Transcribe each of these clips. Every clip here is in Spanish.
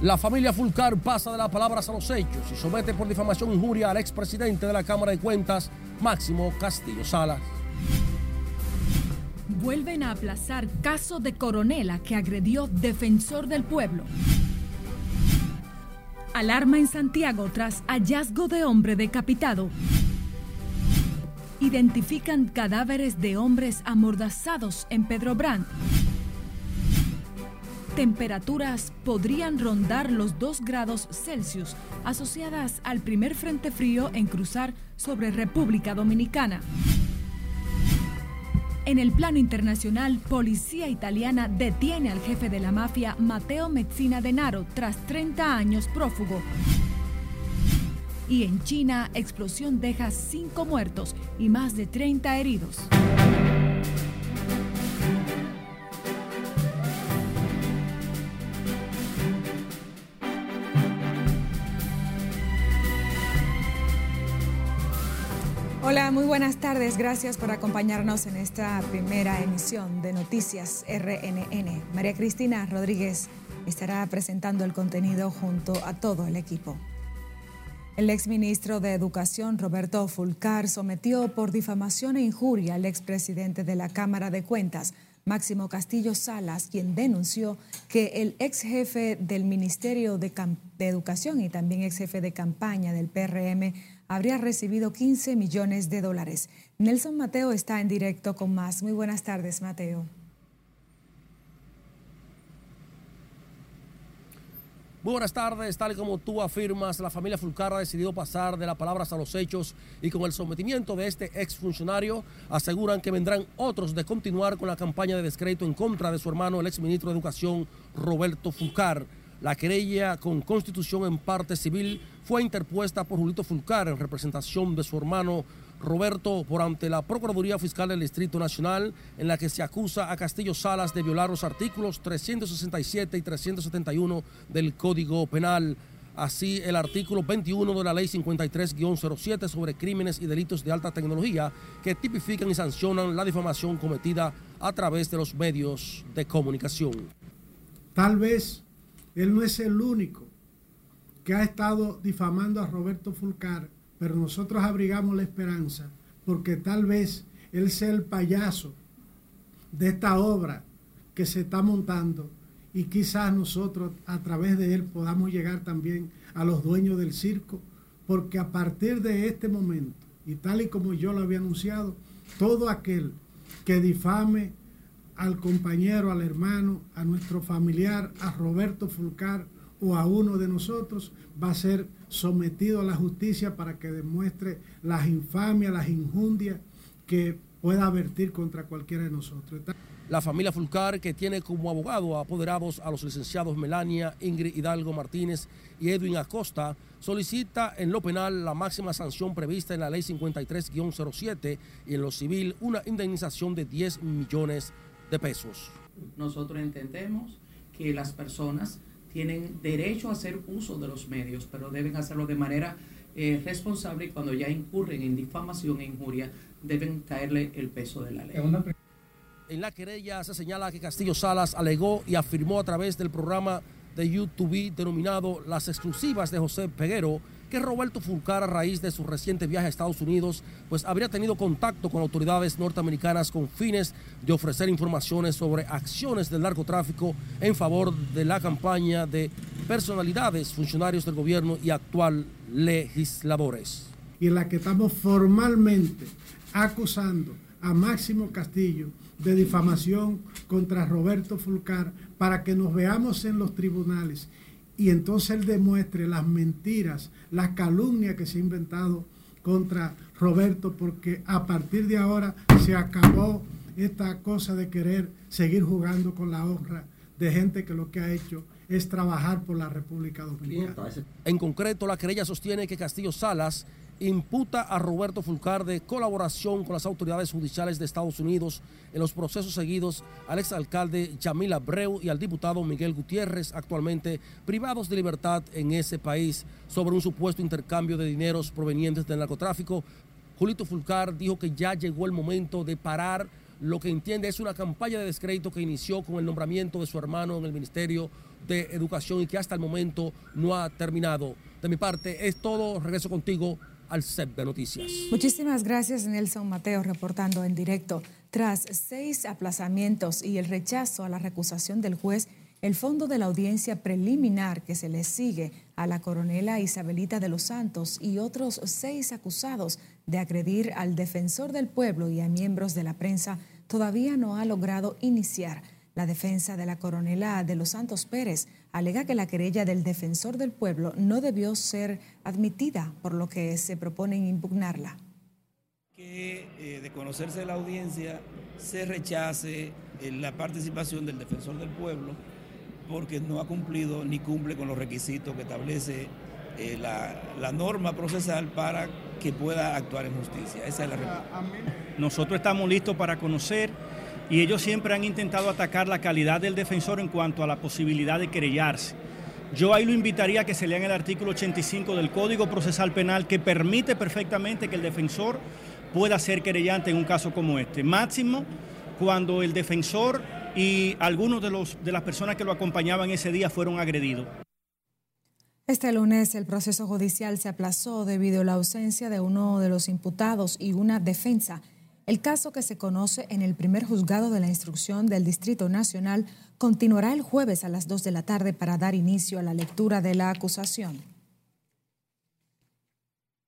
La familia Fulcar pasa de las palabras a los hechos y somete por difamación injuria al expresidente de la Cámara de Cuentas, Máximo Castillo Salas. Vuelven a aplazar caso de coronela que agredió defensor del pueblo. Alarma en Santiago tras hallazgo de hombre decapitado. Identifican cadáveres de hombres amordazados en Pedro Brand temperaturas podrían rondar los 2 grados Celsius asociadas al primer frente frío en cruzar sobre República Dominicana. En el plano internacional, policía italiana detiene al jefe de la mafia Matteo Mezzina Denaro tras 30 años prófugo. Y en China, explosión deja 5 muertos y más de 30 heridos. Hola, muy buenas tardes. Gracias por acompañarnos en esta primera emisión de Noticias RNN. María Cristina Rodríguez estará presentando el contenido junto a todo el equipo. El exministro de Educación, Roberto Fulcar, sometió por difamación e injuria al expresidente de la Cámara de Cuentas, Máximo Castillo Salas, quien denunció que el ex jefe del Ministerio de, de Educación y también ex jefe de campaña del PRM, habría recibido 15 millones de dólares. Nelson Mateo está en directo con más. Muy buenas tardes, Mateo. Muy buenas tardes, tal como tú afirmas, la familia Fulcar ha decidido pasar de las palabras a los hechos y con el sometimiento de este exfuncionario aseguran que vendrán otros de continuar con la campaña de descrédito en contra de su hermano, el exministro de Educación, Roberto Fulcar. La querella con constitución en parte civil fue interpuesta por Julito Fulcar en representación de su hermano Roberto por ante la Procuraduría Fiscal del Distrito Nacional, en la que se acusa a Castillo Salas de violar los artículos 367 y 371 del Código Penal. Así, el artículo 21 de la Ley 53-07 sobre crímenes y delitos de alta tecnología que tipifican y sancionan la difamación cometida a través de los medios de comunicación. Tal vez él no es el único que ha estado difamando a Roberto Fulcar, pero nosotros abrigamos la esperanza porque tal vez él sea el payaso de esta obra que se está montando y quizás nosotros a través de él podamos llegar también a los dueños del circo, porque a partir de este momento, y tal y como yo lo había anunciado, todo aquel que difame al compañero, al hermano, a nuestro familiar, a Roberto Fulcar o a uno de nosotros, va a ser sometido a la justicia para que demuestre las infamias, las injundias que pueda vertir contra cualquiera de nosotros. La familia Fulcar, que tiene como abogado apoderados a los licenciados Melania, Ingrid Hidalgo Martínez y Edwin Acosta, solicita en lo penal la máxima sanción prevista en la ley 53-07 y en lo civil una indemnización de 10 millones de de pesos. Nosotros entendemos que las personas tienen derecho a hacer uso de los medios, pero deben hacerlo de manera eh, responsable y cuando ya incurren en difamación e injuria deben caerle el peso de la ley. En la querella se señala que Castillo Salas alegó y afirmó a través del programa de YouTube denominado Las Exclusivas de José Peguero que Roberto Fulcar a raíz de su reciente viaje a Estados Unidos pues habría tenido contacto con autoridades norteamericanas con fines de ofrecer informaciones sobre acciones del narcotráfico en favor de la campaña de personalidades, funcionarios del gobierno y actual legisladores. Y en la que estamos formalmente acusando a Máximo Castillo de difamación contra Roberto Fulcar para que nos veamos en los tribunales y entonces él demuestre las mentiras, las calumnias que se ha inventado contra Roberto, porque a partir de ahora se acabó esta cosa de querer seguir jugando con la honra de gente que lo que ha hecho es trabajar por la República Dominicana. En concreto, la querella sostiene que Castillo Salas imputa a Roberto Fulcar de colaboración con las autoridades judiciales de Estados Unidos en los procesos seguidos al exalcalde Yamil Abreu y al diputado Miguel Gutiérrez, actualmente privados de libertad en ese país, sobre un supuesto intercambio de dineros provenientes del narcotráfico. Julito Fulcar dijo que ya llegó el momento de parar lo que entiende es una campaña de descrédito que inició con el nombramiento de su hermano en el Ministerio de Educación y que hasta el momento no ha terminado. De mi parte es todo. Regreso contigo al set de noticias. Muchísimas gracias Nelson Mateo reportando en directo. Tras seis aplazamientos y el rechazo a la recusación del juez, el fondo de la audiencia preliminar que se le sigue a la coronela Isabelita de los Santos y otros seis acusados de agredir al defensor del pueblo y a miembros de la prensa todavía no ha logrado iniciar. La defensa de la coronela de los Santos Pérez alega que la querella del defensor del pueblo no debió ser admitida, por lo que se propone impugnarla. Que eh, de conocerse la audiencia se rechace eh, la participación del defensor del pueblo porque no ha cumplido ni cumple con los requisitos que establece eh, la, norma procesal para que pueda actuar en justicia. Esa es la Nosotros estamos listos para conocer y ellos siempre han intentado atacar la calidad del defensor en cuanto a la posibilidad de querellarse. Yo ahí lo invitaría a que se lean el artículo 85 del Código Procesal Penal que permite perfectamente que el defensor pueda ser querellante en un caso como este. Máximo cuando el defensor y algunos de, los, de las personas que lo acompañaban ese día fueron agredidos. Este lunes el proceso judicial se aplazó debido a la ausencia de uno de los imputados y una defensa. El caso que se conoce en el primer juzgado de la instrucción del Distrito Nacional continuará el jueves a las 2 de la tarde para dar inicio a la lectura de la acusación.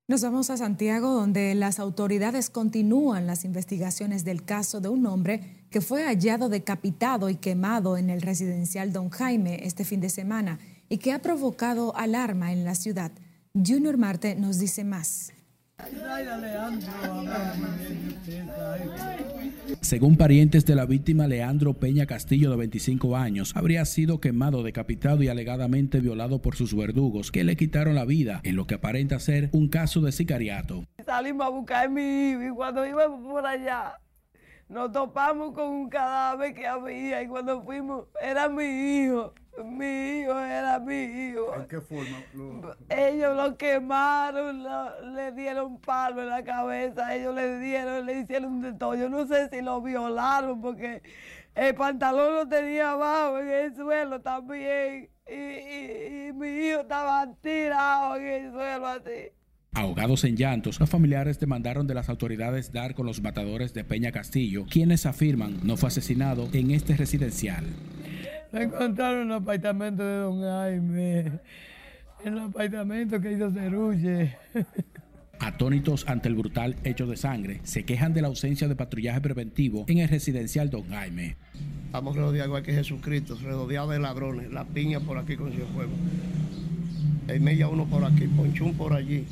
Nos vamos a Santiago, donde las autoridades continúan las investigaciones del caso de un hombre que fue hallado decapitado y quemado en el residencial Don Jaime este fin de semana y que ha provocado alarma en la ciudad. Junior Marte nos dice más. Según parientes de la víctima, Leandro Peña Castillo, de 25 años, habría sido quemado, decapitado y alegadamente violado por sus verdugos, que le quitaron la vida, en lo que aparenta ser un caso de sicariato. Salimos a buscar a mi hijo y cuando íbamos por allá, nos topamos con un cadáver que había y cuando fuimos, era mi hijo. Mi hijo era mi hijo. ¿En qué forma? Ellos lo quemaron, le dieron palo en la cabeza, ellos le dieron, le hicieron de todo. Yo no sé si lo violaron porque el pantalón lo tenía abajo en el suelo también. Y, mi hijo estaba tirado en el suelo así. Ahogados en llantos, los familiares demandaron de las autoridades dar con los matadores de Peña Castillo, quienes afirman no fue asesinado en este residencial. Me encontraron en el apartamento de don Jaime, en el apartamento que hizo Ceruche. Atónitos ante el brutal hecho de sangre, se quejan de la ausencia de patrullaje preventivo en el residencial Don Jaime. Estamos rodeados igual que Jesucristo, rodeados de ladrones, la piña por aquí con su fuego. El media uno por aquí, Ponchún por allí.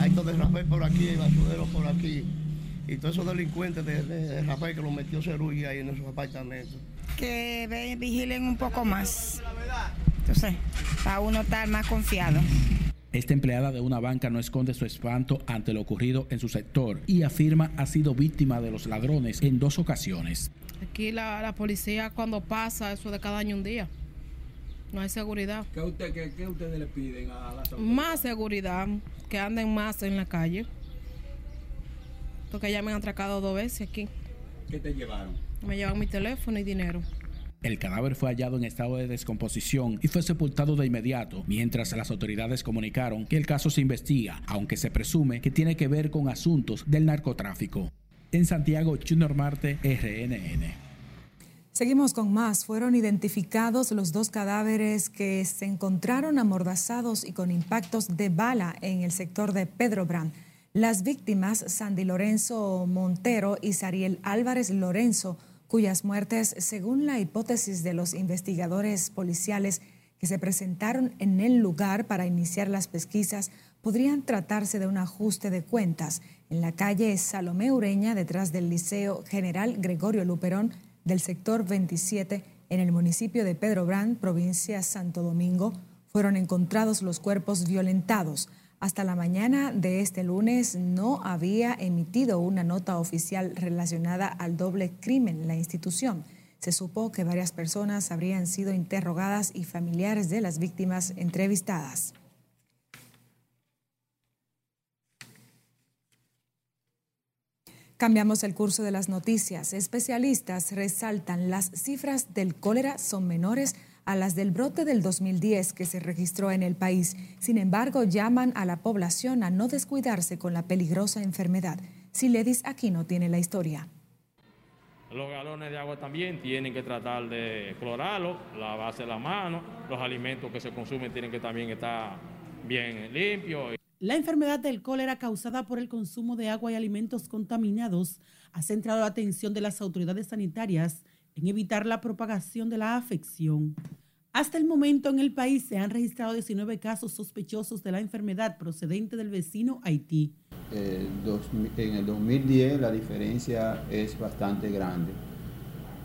Hay todo de Rafael por aquí, el basurero por aquí. Y todos esos delincuentes de, Rafael que lo metió Cerulle ahí en esos apartamentos que vigilen un poco más. Entonces, para uno estar más confiado. Esta empleada de una banca no esconde su espanto ante lo ocurrido en su sector y afirma ha sido víctima de los ladrones en dos ocasiones. Aquí la, policía cuando pasa eso de cada año un día. No hay seguridad. ¿Qué, usted, qué, ustedes le piden a las autoridades? Más seguridad, que anden más en la calle. Porque ya me han atracado dos veces aquí. ¿Qué te llevaron? Me llevan mi teléfono y dinero. El cadáver fue hallado en estado de descomposición y fue sepultado de inmediato, mientras las autoridades comunicaron que el caso se investiga, aunque se presume que tiene que ver con asuntos del narcotráfico. En Santiago, Junior Marte, RNN. Seguimos con más. Fueron identificados los dos cadáveres que se encontraron amordazados y con impactos de bala en el sector de Pedro Brand. Las víctimas, Sandy Lorenzo Montero y Sariel Álvarez Lorenzo, cuyas muertes, según la hipótesis de los investigadores policiales que se presentaron en el lugar para iniciar las pesquisas, podrían tratarse de un ajuste de cuentas en la calle Salomé Ureña, detrás del Liceo General Gregorio Luperón del sector 27, en el municipio de Pedro Brand, provincia Santo Domingo, fueron encontrados los cuerpos violentados. Hasta la mañana de este lunes no había emitido una nota oficial relacionada al doble crimen la institución. Se supo que varias personas habrían sido interrogadas y familiares de las víctimas entrevistadas. Cambiamos el curso de las noticias. Especialistas resaltan las cifras del cólera son menores a las del brote del 2010 que se registró en el país. Sin embargo, llaman a la población a no descuidarse con la peligrosa enfermedad. Siledis aquí no tiene la historia. Los galones de agua también tienen que tratar de clorarlo, lavarse la mano, los alimentos que se consumen tienen que también estar bien limpios. La enfermedad del cólera causada por el consumo de agua y alimentos contaminados ha centrado la atención de las autoridades sanitarias en evitar la propagación de la afección. Hasta el momento en el país se han registrado 19 casos sospechosos de la enfermedad procedente del vecino Haití. Eh, en el 2010 la diferencia es bastante grande,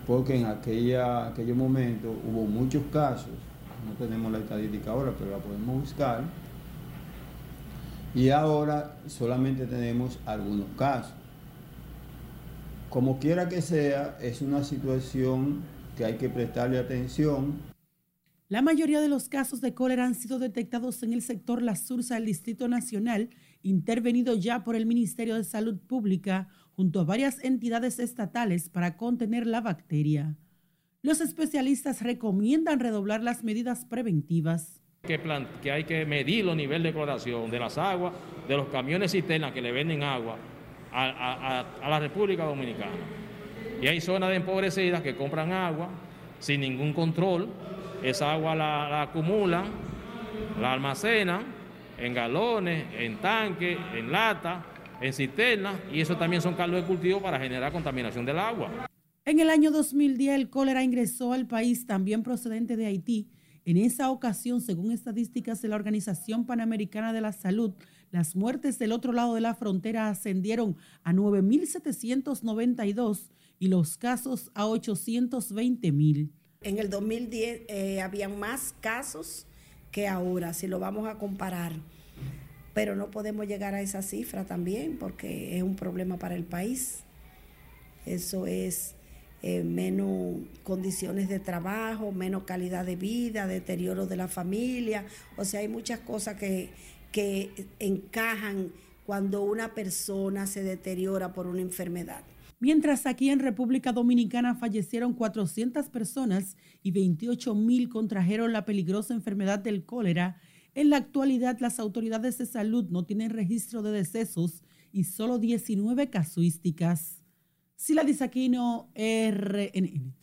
porque en aquella, aquellos momentos hubo muchos casos, no tenemos la estadística ahora, pero la podemos buscar, y ahora solamente tenemos algunos casos. Como quiera que sea, es una situación que hay que prestarle atención. La mayoría de los casos de cólera han sido detectados en el sector La Sursa del Distrito Nacional, intervenido ya por el Ministerio de Salud Pública junto a varias entidades estatales para contener la bacteria. Los especialistas recomiendan redoblar las medidas preventivas que, hay que medir los niveles de cloración de las aguas, de los camiones cisternas que le venden agua a, la República Dominicana. Y hay zonas empobrecidas que compran agua sin ningún control, esa agua la, acumulan, la almacenan en galones, en tanques, en lata, en cisternas, y eso también son caldos de cultivo para generar contaminación del agua. En el año 2010 el cólera ingresó al país también procedente de Haití en esa ocasión, según estadísticas de la Organización Panamericana de la Salud, las muertes del otro lado de la frontera ascendieron a 9.792 y los casos a 820.000. En el 2010 eh, habían más casos que ahora, si lo vamos a comparar. Pero no podemos llegar a esa cifra también porque es un problema para el país. Eso es eh, menos condiciones de trabajo, menos calidad de vida, deterioro de la familia. O sea, hay muchas cosas que, que encajan cuando una persona se deteriora por una enfermedad. Mientras aquí en República Dominicana fallecieron 400 personas y 28 mil contrajeron la peligrosa enfermedad del cólera, en la actualidad las autoridades de salud no tienen registro de decesos y solo 19 casuísticas. Sila Disaquino, RNN.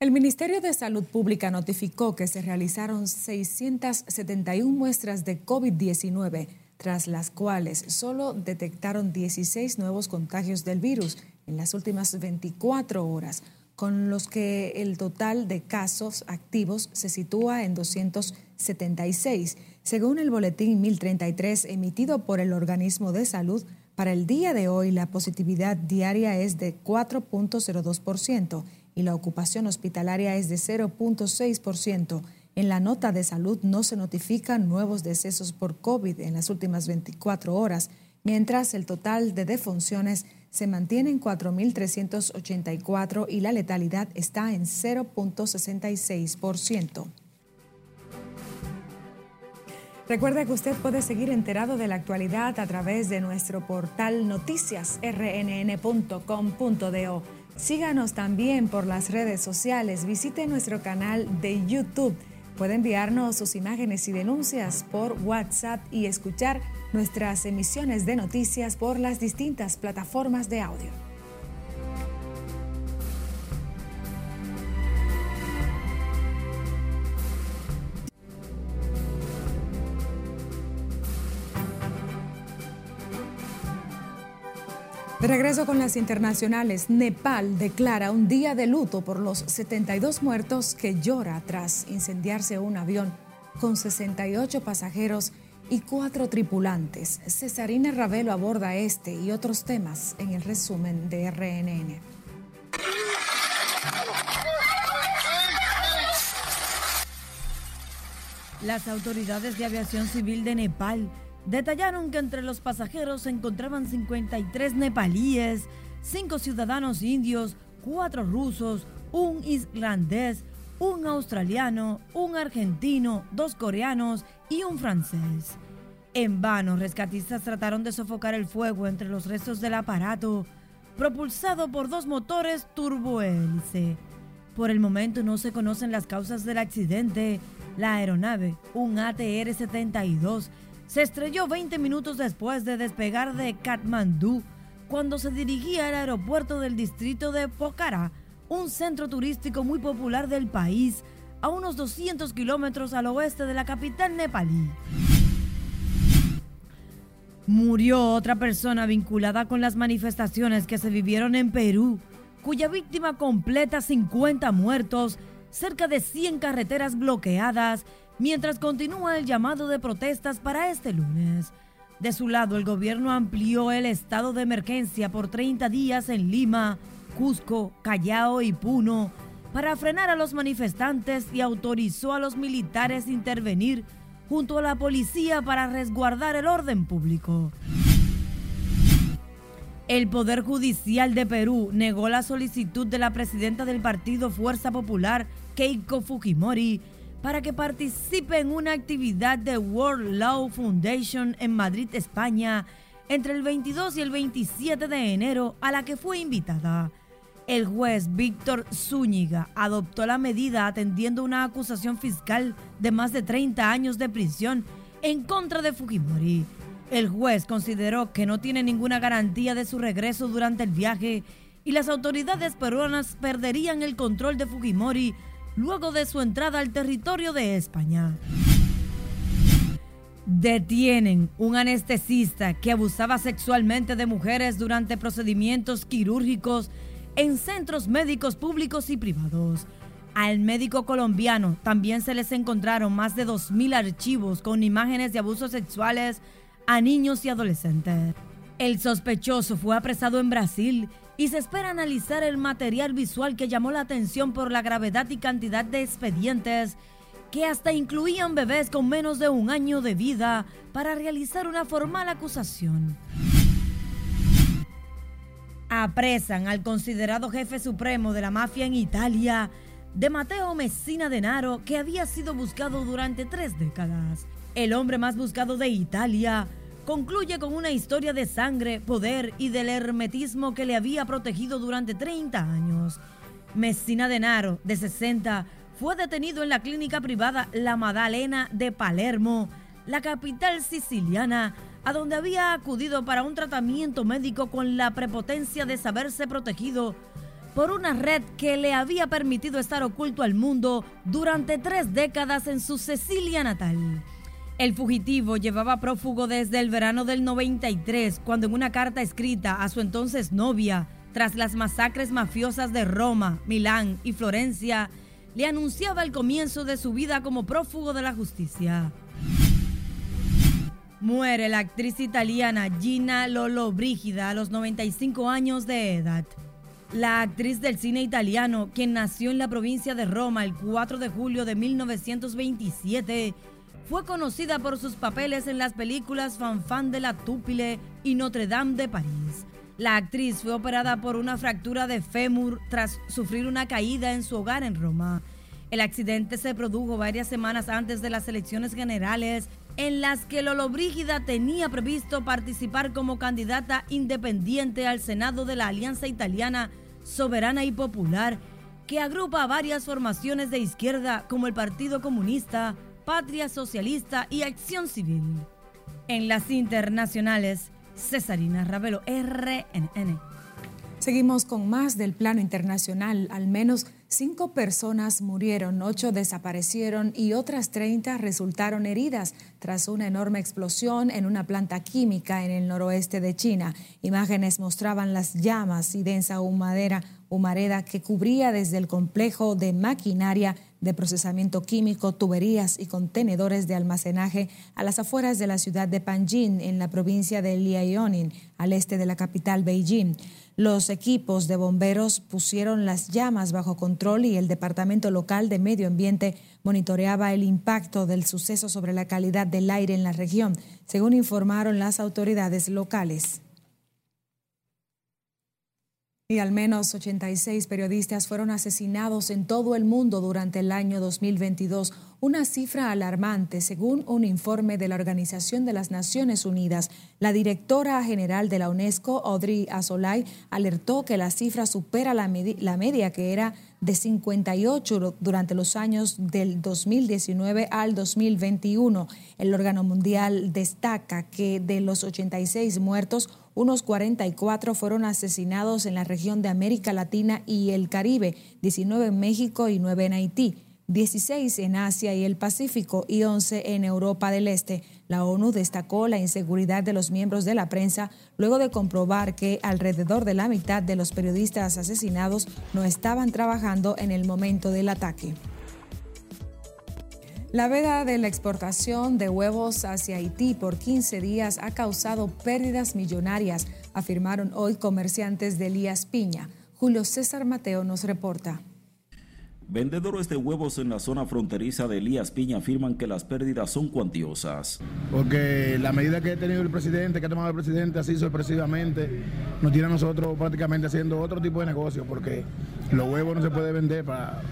El Ministerio de Salud Pública notificó que se realizaron 671 muestras de COVID-19, tras las cuales solo detectaron 16 nuevos contagios del virus en las últimas 24 horas, con los que el total de casos activos se sitúa en 276, según el boletín 1033 emitido por el organismo de salud para el día de hoy, la positividad diaria es de 4.02% y la ocupación hospitalaria es de 0.6%. En la nota de salud no se notifican nuevos decesos por COVID en las últimas 24 horas, mientras el total de defunciones se mantiene en 4.384 y la letalidad está en 0.66%. Recuerde que usted puede seguir enterado de la actualidad a través de nuestro portal noticiasrnn.com.do. Síganos también por las redes sociales, visite nuestro canal de YouTube. Puede enviarnos sus imágenes y denuncias por WhatsApp y escuchar nuestras emisiones de noticias por las distintas plataformas de audio. De regreso con las internacionales, Nepal declara un día de luto por los 72 muertos que llora tras incendiarse un avión con 68 pasajeros y cuatro tripulantes. Cesarina Ravelo aborda este y otros temas en el resumen de RNN. Las autoridades de aviación civil de Nepal detallaron que entre los pasajeros se encontraban 53 nepalíes, 5 ciudadanos indios, 4 rusos, un islandés, un australiano, un argentino, dos coreanos y un francés. En vano, rescatistas trataron de sofocar el fuego entre los restos del aparato. propulsado por dos motores turbohélice. Por el momento no se conocen las causas del accidente. La aeronave, un ATR-72, se estrelló 20 minutos después de despegar de Katmandú cuando se dirigía al aeropuerto del distrito de Pokhara, un centro turístico muy popular del país, a unos 200 kilómetros al oeste de la capital nepalí. Murió otra persona vinculada con las manifestaciones que se vivieron en Perú, cuya víctima completa 50 muertos, cerca de 100 carreteras bloqueadas, mientras continúa el llamado de protestas para este lunes. De su lado, el gobierno amplió el estado de emergencia por 30 días en Lima, Cusco, Callao y Puno para frenar a los manifestantes y autorizó a los militares intervenir junto a la policía para resguardar el orden público. El Poder Judicial de Perú negó la solicitud de la presidenta del partido Fuerza Popular, Keiko Fujimori, para que participe en una actividad de World Law Foundation en Madrid, España, entre el 22 y el 27 de enero, a la que fue invitada. El juez Víctor Zúñiga adoptó la medida atendiendo una acusación fiscal de más de 30 años de prisión en contra de Fujimori. El juez consideró que no tiene ninguna garantía de su regreso durante el viaje y las autoridades peruanas perderían el control de Fujimori luego de su entrada al territorio de España. Detienen un anestesista que abusaba sexualmente de mujeres durante procedimientos quirúrgicos en centros médicos públicos y privados. Al médico colombiano también se les encontraron más de 2.000 archivos con imágenes de abusos sexuales a niños y adolescentes. El sospechoso fue apresado en Brasil y se espera analizar el material visual que llamó la atención por la gravedad y cantidad de expedientes que hasta incluían bebés con menos de un año de vida para realizar una formal acusación apresan al considerado jefe supremo de la mafia en Italia, de Matteo Messina Denaro, que había sido buscado durante tres décadas. El hombre más buscado de Italia concluye con una historia de sangre, poder y del hermetismo que le había protegido durante 30 años. Messina Denaro, de 60, fue detenido en la clínica privada La Maddalena de Palermo, la capital siciliana, a donde había acudido para un tratamiento médico con la prepotencia de saberse protegido por una red que le había permitido estar oculto al mundo durante tres décadas en su Cecilia natal. El fugitivo llevaba prófugo desde el verano del 93, cuando en una carta escrita a su entonces novia, tras las masacres mafiosas de Roma, Milán y Florencia, le anunciaba el comienzo de su vida como prófugo de la justicia. Muere la actriz italiana Gina Lollobrigida a los 95 años de edad. La actriz del cine italiano, quien nació en la provincia de Roma el 4 de julio de 1927, fue conocida por sus papeles en las películas Fanfan de la Tupile y Notre Dame de París. La actriz fue operada por una fractura de fémur tras sufrir una caída en su hogar en Roma. El accidente se produjo varias semanas antes de las elecciones generales en las que Lolo Brígida tenía previsto participar como candidata independiente al Senado de la Alianza Italiana Soberana y Popular, que agrupa varias formaciones de izquierda como el Partido Comunista, Patria Socialista y Acción Civil. En las internacionales, Cesarina Ravelo, RNN. Seguimos con más del plano internacional. Al menos cinco personas murieron, ocho desaparecieron y otras 30 resultaron heridas tras una enorme explosión en una planta química en el noroeste de China. Imágenes mostraban las llamas y densa humadera, humareda que cubría desde el complejo de maquinaria de procesamiento químico, tuberías y contenedores de almacenaje a las afueras de la ciudad de Panjin, en la provincia de Liaoning, al este de la capital Beijing. Los equipos de bomberos pusieron las llamas bajo control y el Departamento Local de Medio Ambiente monitoreaba el impacto del suceso sobre la calidad del aire en la región, según informaron las autoridades locales. Y al menos 86 periodistas fueron asesinados en todo el mundo durante el año 2022, una cifra alarmante según un informe de la Organización de las Naciones Unidas. La directora general de la UNESCO, Audrey Azoulay, alertó que la cifra supera la, la media que era de 58 durante los años del 2019 al 2021. El órgano mundial destaca que de los 86 muertos, unos 44 fueron asesinados en la región de América Latina y el Caribe, 19 en México y 9 en Haití. 16 en Asia y el Pacífico y 11 en Europa del Este. La ONU destacó la inseguridad de los miembros de la prensa luego de comprobar que alrededor de la mitad de los periodistas asesinados no estaban trabajando en el momento del ataque. La veda de la exportación de huevos hacia Haití por 15 días ha causado pérdidas millonarias, afirmaron hoy comerciantes de Elías Piña. Julio César Mateo nos reporta. Vendedores de huevos en la zona fronteriza de Elías Piña afirman que las pérdidas son cuantiosas. Porque la medida que ha tenido el presidente, que ha tomado el presidente así sorpresivamente, nos tiene a nosotros prácticamente haciendo otro tipo de negocio, porque los huevos no se puede vender para...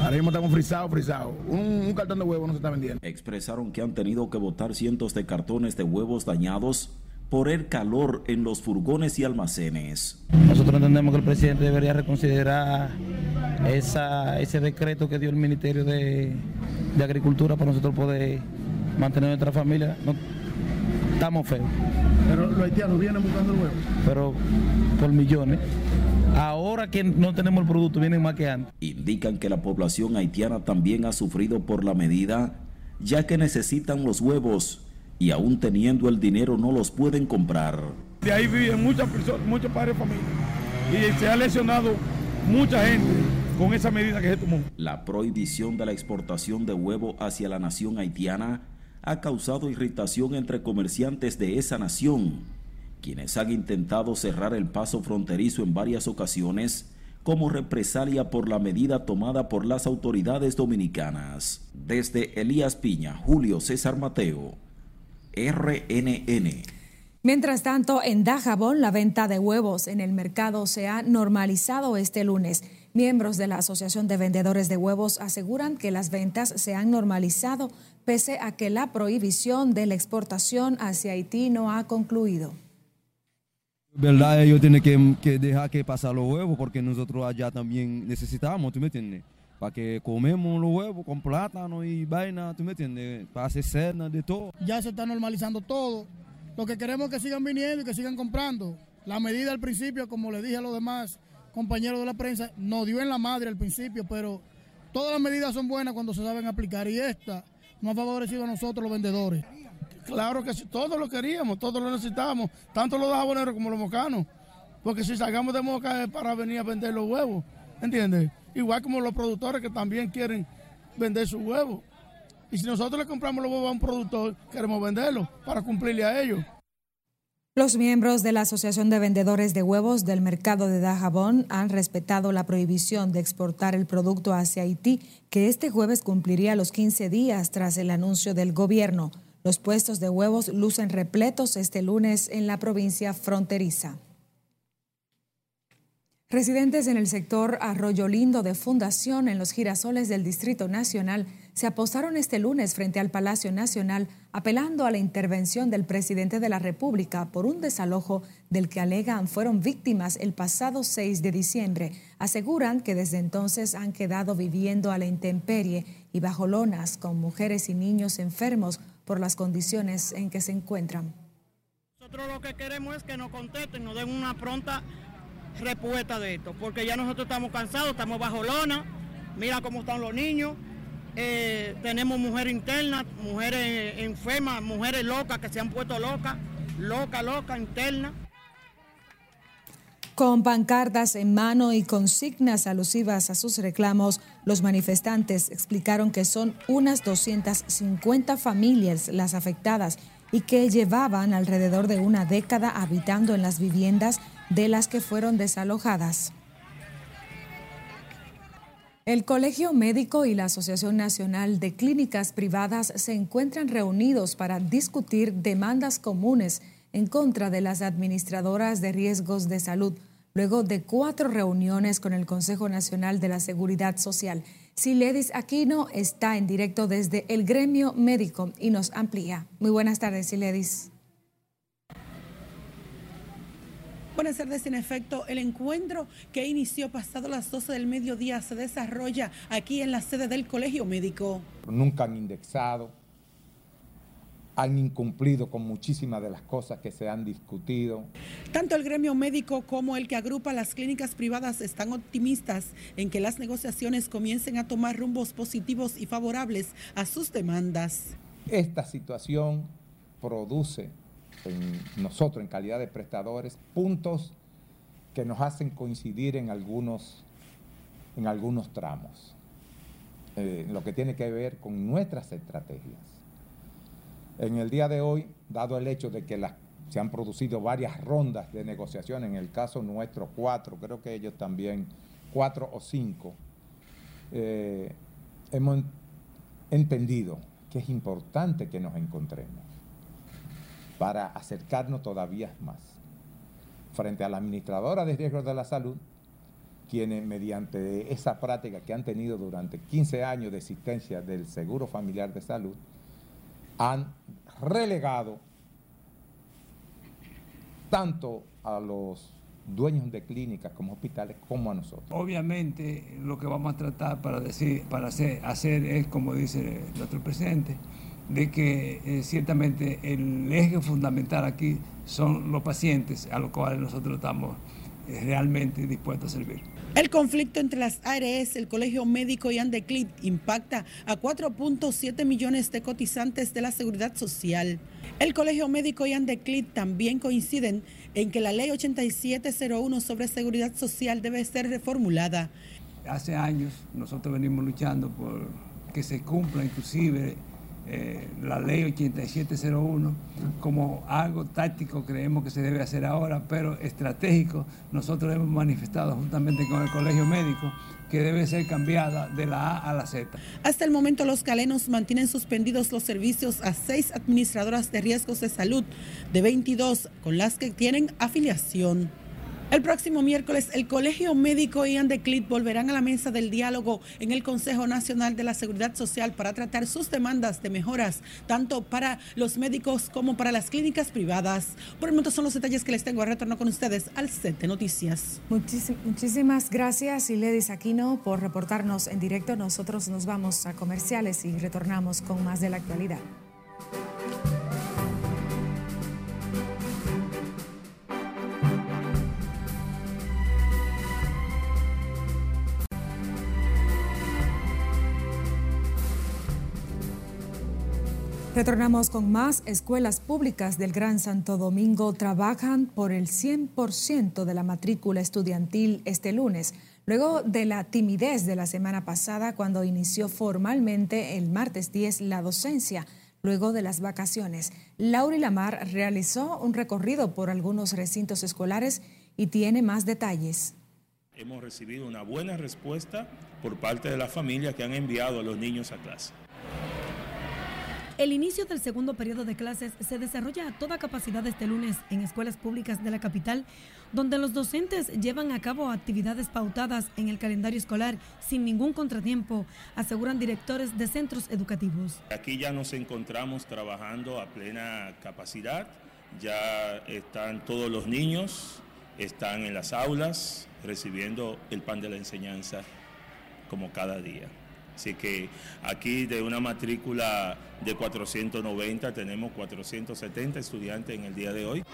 Ahora mismo estamos frisados, frisados. Un, un cartón de huevos no se está vendiendo. Expresaron que han tenido que botar cientos de cartones de huevos dañados por el calor en los furgones y almacenes. Nosotros entendemos que el presidente debería reconsiderar esa, ese decreto que dio el Ministerio de, Agricultura para nosotros poder mantener nuestra familia. No, estamos feos. Pero los haitianos vienen buscando el huevo. Pero por millones. Ahora que no tenemos el producto, vienen más que antes. Indican que la población haitiana también ha sufrido por la medida, ya que necesitan los huevos y aún teniendo el dinero no los pueden comprar. De ahí viven muchas personas, muchos padres de familia y se ha lesionado mucha gente con esa medida que se tomó. La prohibición de la exportación de huevo hacia la nación haitiana ha causado irritación entre comerciantes de esa nación, quienes han intentado cerrar el paso fronterizo en varias ocasiones como represalia por la medida tomada por las autoridades dominicanas. Desde Elías Piña, Julio César Mateo, RNN. Mientras tanto, en Dajabón, la venta de huevos en el mercado se ha normalizado este lunes. Miembros de la Asociación de Vendedores de Huevos aseguran que las ventas se han normalizado pese a que la prohibición de la exportación hacia Haití no ha concluido. ¿Verdad? Ellos tienen que, dejar que pasar los huevos porque nosotros allá también necesitamos, ¿tú me entiendes? Para que comemos los huevos con plátano y vaina, ¿tú me entiendes? Para hacer cena, de todo. Ya se está normalizando todo lo que queremos es que sigan viniendo y que sigan comprando. La medida al principio, como le dije a los demás compañeros de la prensa, nos dio en la madre al principio, pero todas las medidas son buenas cuando se saben aplicar y esta nos ha favorecido a nosotros los vendedores. Claro que sí, todos lo queríamos, todos lo necesitamos, tanto los jaboneros como los mocanos, porque si salgamos de Moca es para venir a vender los huevos, ¿entiendes? Igual como los productores que también quieren vender sus huevos. Y si nosotros le compramos los huevos a un productor, queremos venderlo para cumplirle a ellos. Los miembros de la Asociación de Vendedores de Huevos del Mercado de Dajabón han respetado la prohibición de exportar el producto hacia Haití, que este jueves cumpliría los 15 días tras el anuncio del gobierno. Los puestos de huevos lucen repletos este lunes en la provincia fronteriza. Residentes en el sector Arroyo Lindo de Fundación en los girasoles del Distrito Nacional se apostaron este lunes frente al Palacio Nacional apelando a la intervención del presidente de la República por un desalojo del que alegan fueron víctimas el pasado 6 de diciembre. Aseguran que desde entonces han quedado viviendo a la intemperie y bajo lonas con mujeres y niños enfermos por las condiciones en que se encuentran. Nosotros lo que queremos es que nos contesten, nos den una pronta respuesta de esto, porque ya nosotros estamos cansados, estamos bajo lona, mira cómo están los niños, eh, tenemos mujeres internas, mujeres enfermas, mujeres locas que se han puesto locas, loca, loca, interna. Con pancartas en mano y consignas alusivas a sus reclamos, los manifestantes explicaron que son unas 250 familias las afectadas y que llevaban alrededor de una década habitando en las viviendas de las que fueron desalojadas. El Colegio Médico y la Asociación Nacional de Clínicas Privadas se encuentran reunidos para discutir demandas comunes en contra de las administradoras de riesgos de salud, luego de cuatro reuniones con el Consejo Nacional de la Seguridad Social. Siledis Aquino está en directo desde el gremio médico y nos amplía. Muy buenas tardes, Siledis. Buenas tardes. En efecto, el encuentro que inició pasado las 12 del mediodía se desarrolla aquí en la sede del Colegio Médico. Nunca han indexado, han incumplido con muchísimas de las cosas que se han discutido. Tanto el gremio médico como el que agrupa las clínicas privadas están optimistas en que las negociaciones comiencen a tomar rumbos positivos y favorables a sus demandas. Esta situación produce en nosotros en calidad de prestadores puntos que nos hacen coincidir en algunos, en algunos tramos, eh, lo que tiene que ver con nuestras estrategias. En el día de hoy, dado el hecho de que se han producido varias rondas de negociación, en el caso nuestro cuatro, creo que ellos también cuatro o cinco, eh, hemos entendido que es importante que nos encontremos para acercarnos todavía más frente a la administradora de riesgos de la salud, quienes mediante esa práctica que han tenido durante 15 años de existencia del Seguro Familiar de Salud, han relegado tanto a los dueños de clínicas como hospitales como a nosotros. Obviamente lo que vamos a tratar para decir, para hacer, es como dice nuestro presidente, de que eh, ciertamente el eje fundamental aquí son los pacientes a los cuales nosotros estamos eh, realmente dispuestos a servir. El conflicto entre las ARS, el Colegio Médico y Andeclip impacta a 4.7 millones de cotizantes de la Seguridad Social. El Colegio Médico y Andeclip también coinciden en que la Ley 8701 sobre Seguridad Social debe ser reformulada. Hace años nosotros venimos luchando por que se cumpla inclusive eh, la ley 8701 como algo táctico creemos que se debe hacer ahora, pero estratégico nosotros hemos manifestado juntamente con el Colegio Médico que debe ser cambiada de la A a la Z. Hasta el momento los calenos mantienen suspendidos los servicios a seis administradoras de riesgos de salud de 22 con las que tienen afiliación. El próximo miércoles, el Colegio Médico y Andeclit volverán a la mesa del diálogo en el Consejo Nacional de la Seguridad Social para tratar sus demandas de mejoras, tanto para los médicos como para las clínicas privadas. Por el momento son los detalles que les tengo retorno con ustedes al set de noticias. muchísimas gracias, Iledis Aquino, por reportarnos en directo. Nosotros nos vamos a comerciales y retornamos con más de la actualidad. Retornamos con más. Escuelas públicas del Gran Santo Domingo trabajan por el 100% de la matrícula estudiantil este lunes, luego de la timidez de la semana pasada cuando inició formalmente el martes 10 la docencia. Luego de las vacaciones, Lauri Lamar realizó un recorrido por algunos recintos escolares y tiene más detalles. Hemos recibido una buena respuesta por parte de la familia que han enviado a los niños a clase. El inicio del segundo periodo de clases se desarrolla a toda capacidad este lunes en escuelas públicas de la capital, donde los docentes llevan a cabo actividades pautadas en el calendario escolar sin ningún contratiempo, aseguran directores de centros educativos. Aquí ya nos encontramos trabajando a plena capacidad, ya están todos los niños, están en las aulas recibiendo el pan de la enseñanza como cada día. Así que aquí de una matrícula de 490 tenemos 470 estudiantes en el día de hoy.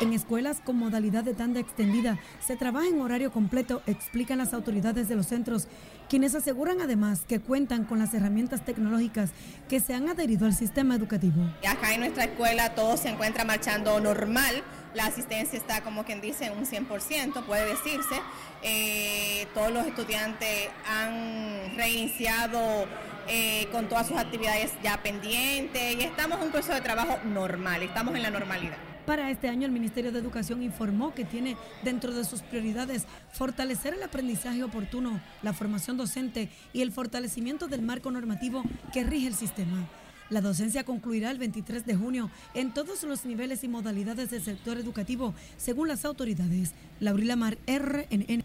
En escuelas con modalidad de tanda extendida se trabaja en horario completo, explican las autoridades de los centros, quienes aseguran además que cuentan con las herramientas tecnológicas que se han adherido al sistema educativo. Acá en nuestra escuela todo se encuentra marchando normal la asistencia está como quien dice un 100%, puede decirse. Eh, todos los estudiantes han reiniciado eh, con todas sus actividades ya pendientes y estamos en un proceso de trabajo normal, estamos en la normalidad. Para este año el Ministerio de Educación informó que tiene dentro de sus prioridades fortalecer el aprendizaje oportuno, la formación docente y el fortalecimiento del marco normativo que rige el sistema. La docencia concluirá el 23 de junio en todos los niveles y modalidades del sector educativo, según las autoridades. Laurila Mar, RNN.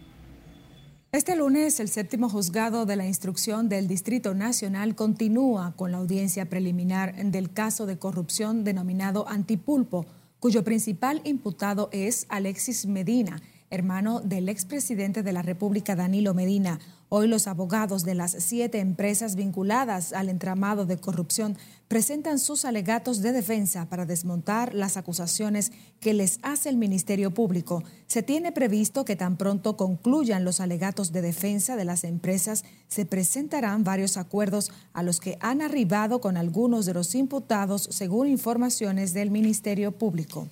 Este lunes, el séptimo juzgado de la instrucción del Distrito Nacional continúa con la audiencia preliminar del caso de corrupción denominado Antipulpo, cuyo principal imputado es Alexis Medina, hermano del expresidente de la República Danilo Medina. Hoy los abogados de las siete empresas vinculadas al entramado de corrupción presentan sus alegatos de defensa para desmontar las acusaciones que les hace el Ministerio Público. Se tiene previsto que tan pronto concluyan los alegatos de defensa de las empresas, se presentarán varios acuerdos a los que han arribado con algunos de los imputados, según informaciones del Ministerio Público.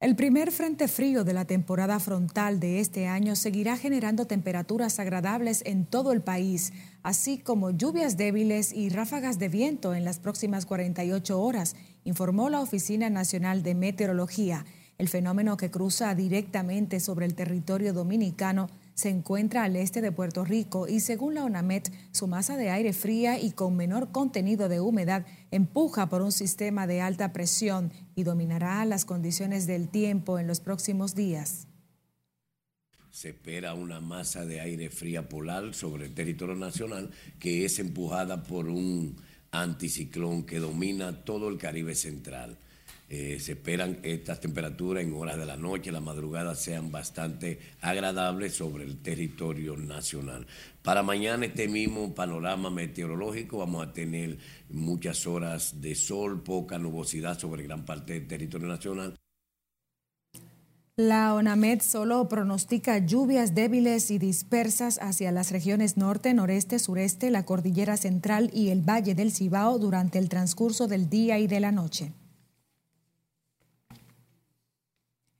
El primer frente frío de la temporada frontal de este año seguirá generando temperaturas agradables en todo el país, así como lluvias débiles y ráfagas de viento en las próximas 48 horas, informó la Oficina Nacional de Meteorología. El fenómeno que cruza directamente sobre el territorio dominicano se encuentra al este de Puerto Rico y según la ONAMET, su masa de aire fría y con menor contenido de humedad empuja por un sistema de alta presión y dominará las condiciones del tiempo en los próximos días. Se espera una masa de aire fría polar sobre el territorio nacional que es empujada por un anticiclón que domina todo el Caribe central. Eh, se esperan estas temperaturas en horas de la noche, la madrugada sean bastante agradables sobre el territorio nacional. Para mañana este mismo panorama meteorológico vamos a tener muchas horas de sol, poca nubosidad sobre gran parte del territorio nacional. La ONAMED solo pronostica lluvias débiles y dispersas hacia las regiones norte, noreste, sureste, la cordillera central y el valle del Cibao durante el transcurso del día y de la noche.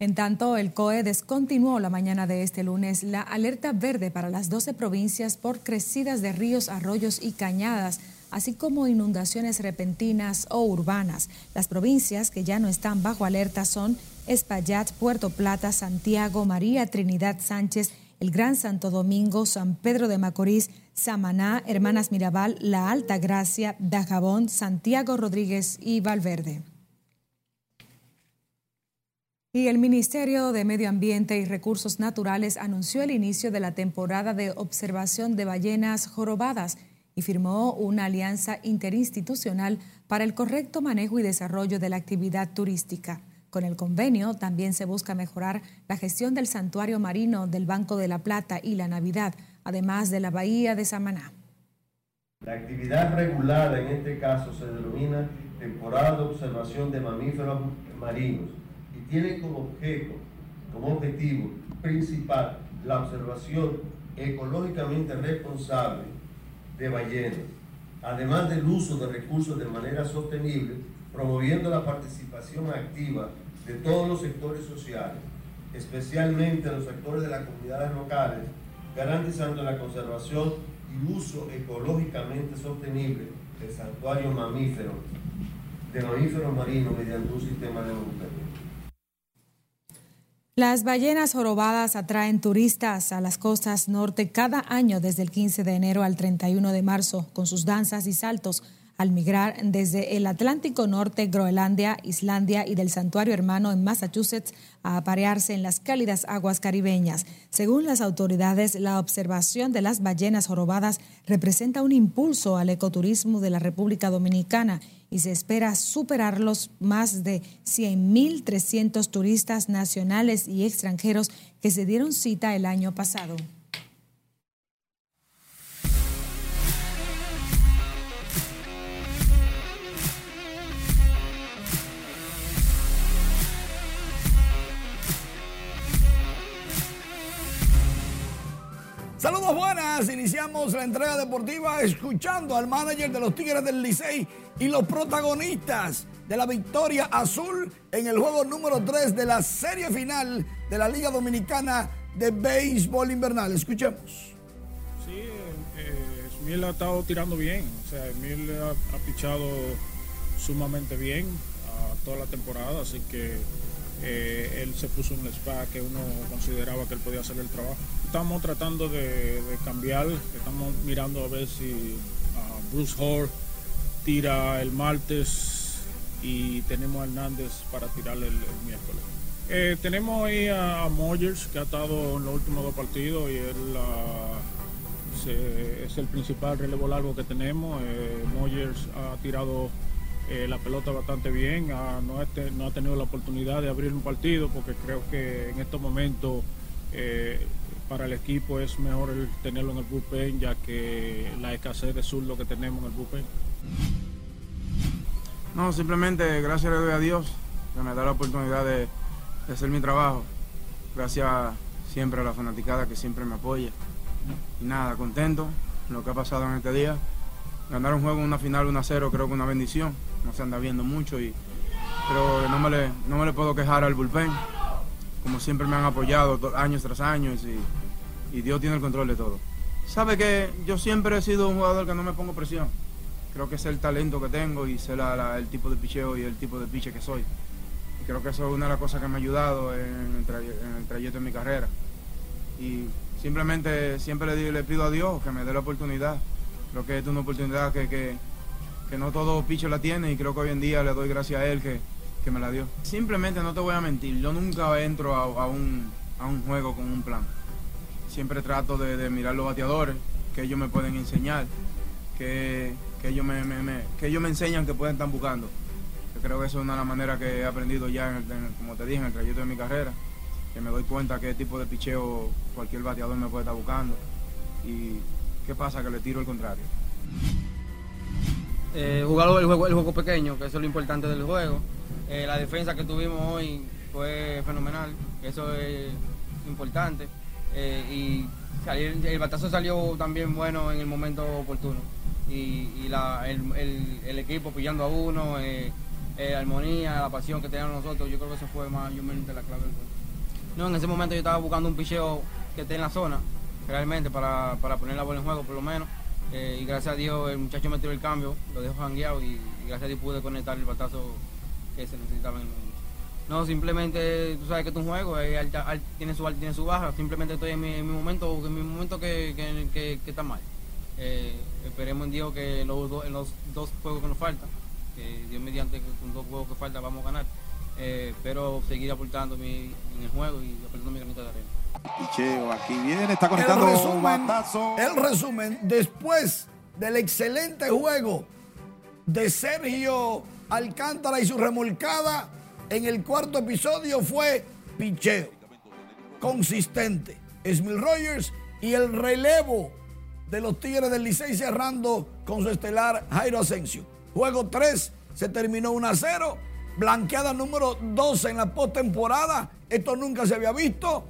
En tanto, el COE descontinuó la mañana de este lunes la alerta verde para las 12 provincias por crecidas de ríos, arroyos y cañadas, así como inundaciones repentinas o urbanas. Las provincias que ya no están bajo alerta son Espaillat, Puerto Plata, Santiago, María Trinidad Sánchez, el Gran Santo Domingo, San Pedro de Macorís, Samaná, Hermanas Mirabal, La Alta Gracia, Dajabón, Santiago Rodríguez y Valverde. Y el Ministerio de Medio Ambiente y Recursos Naturales anunció el inicio de la temporada de observación de ballenas jorobadas y firmó una alianza interinstitucional para el correcto manejo y desarrollo de la actividad turística. Con el convenio también se busca mejorar la gestión del santuario marino del Banco de la Plata y la Navidad, además de la Bahía de Samaná. La actividad regulada en este caso se denomina temporada de observación de mamíferos marinos tienen como objeto, como objetivo principal, la observación ecológicamente responsable de ballenas, además del uso de recursos de manera sostenible, promoviendo la participación activa de todos los sectores sociales, especialmente los sectores de las comunidades locales, garantizando la conservación y uso ecológicamente sostenible del santuario mamífero, de mamíferos marinos mediante un sistema de monitoreamiento. Las ballenas jorobadas atraen turistas a las costas norte cada año desde el 15 de enero al 31 de marzo con sus danzas y saltos al migrar desde el Atlántico Norte, Groenlandia, Islandia y del Santuario Hermano en Massachusetts a aparearse en las cálidas aguas caribeñas. Según las autoridades, la observación de las ballenas jorobadas representa un impulso al ecoturismo de la República Dominicana y se espera superar los más de 100.300 turistas nacionales y extranjeros que se dieron cita el año pasado. Saludos buenas, iniciamos la entrega deportiva escuchando al manager de los Tigres del Licey y los protagonistas de la victoria azul en el juego número 3 de la serie final de la Liga Dominicana de Béisbol Invernal. Escuchemos. Sí, eh, ha estado tirando bien, o sea, Emil ha, ha pichado sumamente bien toda la temporada, así que eh, él se puso un spa que uno consideraba que él podía hacer el trabajo. Estamos tratando de, cambiar, estamos mirando a ver si Bruce Hall tira el martes y tenemos a Hernández para tirarle el, miércoles. Eh, tenemos ahí a, a que ha estado en los últimos dos partidos y él ah, es el principal relevo largo que tenemos. Eh, ha tirado eh, la pelota bastante bien, no, ha tenido la oportunidad de abrir un partido porque creo que en estos momentos eh, para el equipo es mejor el tenerlo en el bullpen ya que la escasez de zurdo que tenemos en el bullpen. No, simplemente gracias le doy a Dios que me da la oportunidad de, de hacer mi trabajo. Gracias siempre a la fanaticada que siempre me apoya. Y nada, contento con lo que ha pasado en este día. Ganar un juego una final 1-0 creo que una bendición. No se anda viendo mucho y pero no me le, no me le puedo quejar al bullpen. Como siempre me han apoyado años tras años y, y Dios tiene el control de todo. Sabe que yo siempre he sido un jugador que no me pongo presión. Creo que es el talento que tengo y sé el tipo de picheo y el tipo de piche que soy. Y creo que eso es una de las cosas que me ha ayudado en el, trayecto de mi carrera. Y simplemente siempre le, pido a Dios que me dé la oportunidad. Creo que es una oportunidad que, que no todo picho la tiene y creo que hoy en día le doy gracias a él que, que me la dio. Simplemente no te voy a mentir, yo nunca entro a, un, a un juego con un plan. Siempre trato de, mirar los bateadores, que ellos me pueden enseñar, que, que ellos me, que ellos me enseñan que pueden estar buscando. Yo creo que eso es una de las maneras que he aprendido ya, como te dije, en el trayecto de mi carrera, que me doy cuenta qué tipo de picheo cualquier bateador me puede estar buscando. Y qué pasa, que le tiro el contrario. Eh, jugar el juego, el juego pequeño, que eso es lo importante del juego. Eh, la defensa que tuvimos hoy fue fenomenal, eso es importante. Eh, y el batazo salió también bueno en el momento oportuno. Y, el, equipo pillando a uno, eh, la armonía, la pasión que teníamos nosotros, yo creo que eso fue mayormente la clave del juego. No, en ese momento yo estaba buscando un picheo que esté en la zona, realmente, para, para poner la bola en juego por lo menos. Eh, y gracias a Dios el muchacho me tiró el cambio, lo dejó jangueado y, gracias a Dios pude conectar el batazo que se necesitaba en el momento. No, simplemente tú sabes que es un juego, eh, alta- al- tiene su alta, tiene su baja, simplemente estoy en mi, en mi momento, en mi momento que, que- que- está mal. Eh, esperemos en Dios que los, en los dos juegos que nos faltan, que Dios mediante con dos juegos que faltan vamos a ganar. Eh, pero seguir aportando mi- en el juego y aportando mi granito de arena. Picheo, aquí viene, está El conectando resumen, batazo. el resumen, después del excelente juego de Sergio Alcántara y su remolcada en el cuarto episodio fue picheo. Consistente. Smil Rogers y el relevo de los Tigres del Licey cerrando con su estelar Jairo Asensio. Juego 3 se terminó 1 a 0. Blanqueada número 12 en la postemporada. Esto nunca se había visto.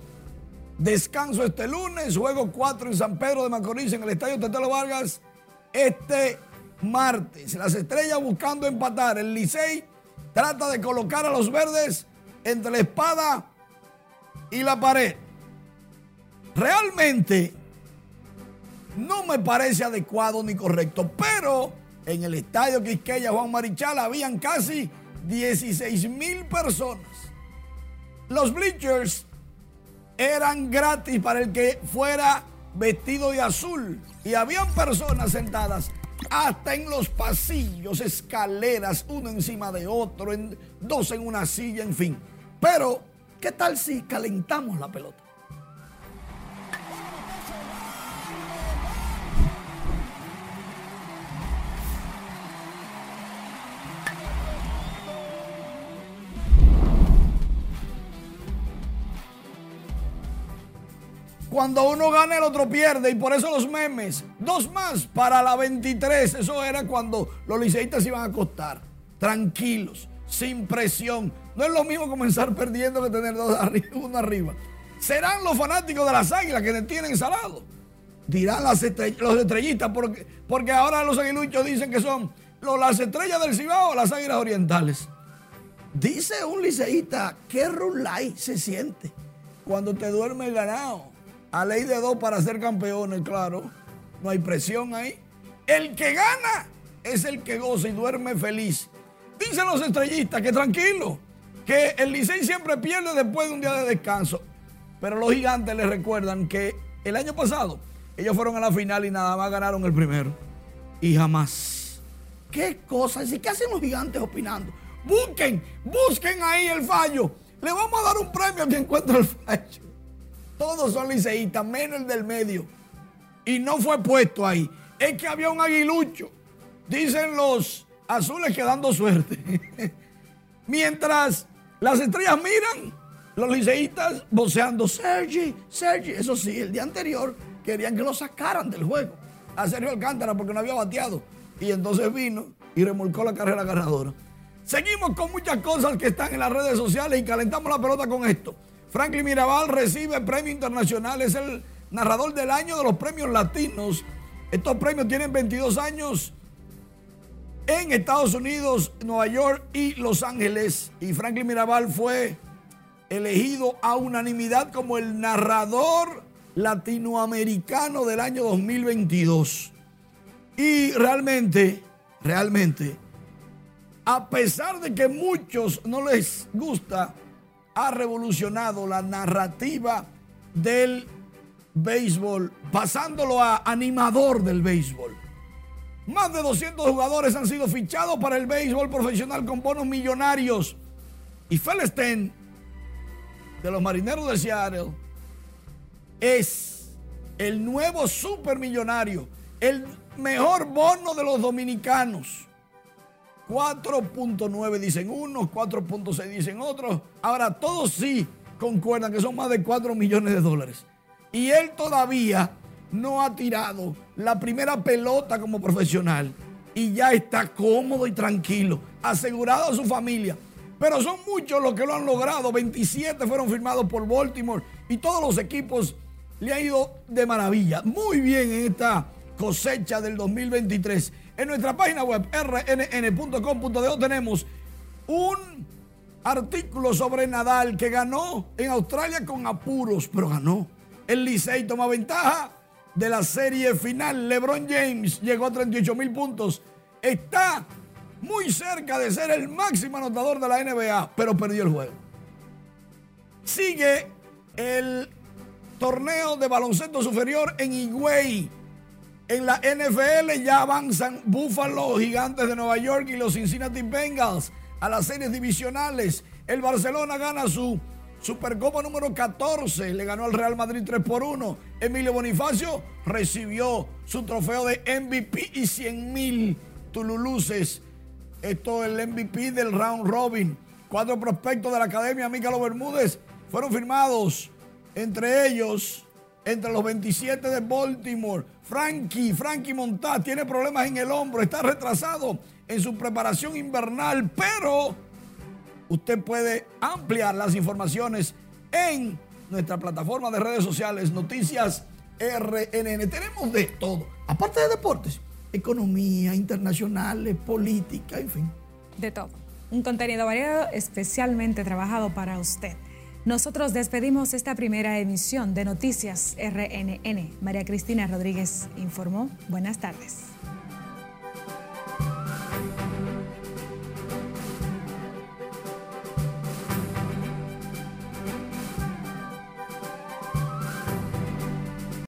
Descanso este lunes, juego 4 en San Pedro de Macorís en el Estadio Tetelo Vargas este martes. Las estrellas buscando empatar. El Licey trata de colocar a los verdes entre la espada y la pared. Realmente no me parece adecuado ni correcto, pero en el Estadio Quisqueya Juan Marichal habían casi 16 mil personas. Los bleachers eran gratis para el que fuera vestido de azul. Y habían personas sentadas hasta en los pasillos, escaleras, uno encima de otro, dos en una silla, en fin. Pero, ¿qué tal si calentamos la pelota? Cuando uno gana, el otro pierde. Y por eso los memes. Dos más para la 23. Eso era cuando los liceístas iban a acostar. Tranquilos, sin presión. No es lo mismo comenzar perdiendo que tener dos arriba, uno arriba. Serán los fanáticos de las águilas que tienen salado. Dirán las estrell- los estrellistas, porque, porque ahora los aguiluchos dicen que son los- las estrellas del Cibao o las águilas orientales. Dice un liceísta, qué rulay se siente cuando te duerme el ganado. A ley de dos para ser campeones, claro. No hay presión ahí. El que gana es el que goza y duerme feliz. Dicen los estrellistas que tranquilo, que el Licey siempre pierde después de un día de descanso. Pero los gigantes les recuerdan que el año pasado ellos fueron a la final y nada más ganaron el primero. Y jamás, ¿Qué cosa? ¿Y qué hacen los gigantes opinando? Busquen, busquen ahí el fallo. Le vamos a dar un premio al que encuentre el fallo. Todos son liceístas, menos el del medio. Y no fue puesto ahí. Es que había un aguilucho. Dicen los azules que dando suerte. Mientras las estrellas miran, los liceístas voceando, Sergi, Sergi. Eso sí, el día anterior querían que lo sacaran del juego a Sergio Alcántara porque no había bateado. Y entonces vino y remolcó la carrera ganadora. Seguimos con muchas cosas que están en las redes sociales y calentamos la pelota con esto. Franklin Mirabal recibe el premio internacional, es el narrador del año de los premios latinos. Estos premios tienen 22 años en Estados Unidos, Nueva York y Los Ángeles. Y Franklin Mirabal fue elegido a unanimidad como el narrador latinoamericano del año 2022. Y realmente, realmente, a pesar de que muchos no les gusta, ha revolucionado la narrativa del béisbol, pasándolo a animador del béisbol. Más de 200 jugadores han sido fichados para el béisbol profesional con bonos millonarios. Y Felestein, de los marineros de Seattle, es el nuevo supermillonario, el mejor bono de los dominicanos. 4.9 dicen unos, 4.6 dicen otros. Ahora todos sí concuerdan que son más de 4 millones de dólares. Y él todavía no ha tirado la primera pelota como profesional y ya está cómodo y tranquilo, asegurado a su familia. Pero son muchos los que lo han logrado. 27 fueron firmados por Baltimore y todos los equipos le han ido de maravilla. Muy bien en esta cosecha del 2023. En nuestra página web rnn.com.de tenemos un artículo sobre Nadal que ganó en Australia con apuros, pero ganó. El Licey toma ventaja de la serie final. LeBron James llegó a 38 mil puntos. Está muy cerca de ser el máximo anotador de la NBA, pero perdió el juego. Sigue el torneo de baloncesto superior en Higüey. En la NFL ya avanzan Buffalo, Gigantes de Nueva York y los Cincinnati Bengals a las series divisionales. El Barcelona gana su Supercopa número 14, le ganó al Real Madrid 3 por 1. Emilio Bonifacio recibió su trofeo de MVP y 100 mil tululuces. Esto es el MVP del round robin. Cuatro prospectos de la Academia Mícalo Bermúdez fueron firmados, entre ellos, entre los 27 de Baltimore. Frankie, Frankie Montaz tiene problemas en el hombro, está retrasado en su preparación invernal, pero usted puede ampliar las informaciones en nuestra plataforma de redes sociales, Noticias RNN. Tenemos de todo, aparte de deportes, economía, internacionales, política, en fin. De todo. Un contenido variado especialmente trabajado para usted. Nosotros despedimos esta primera emisión de Noticias RNN. María Cristina Rodríguez informó. Buenas tardes.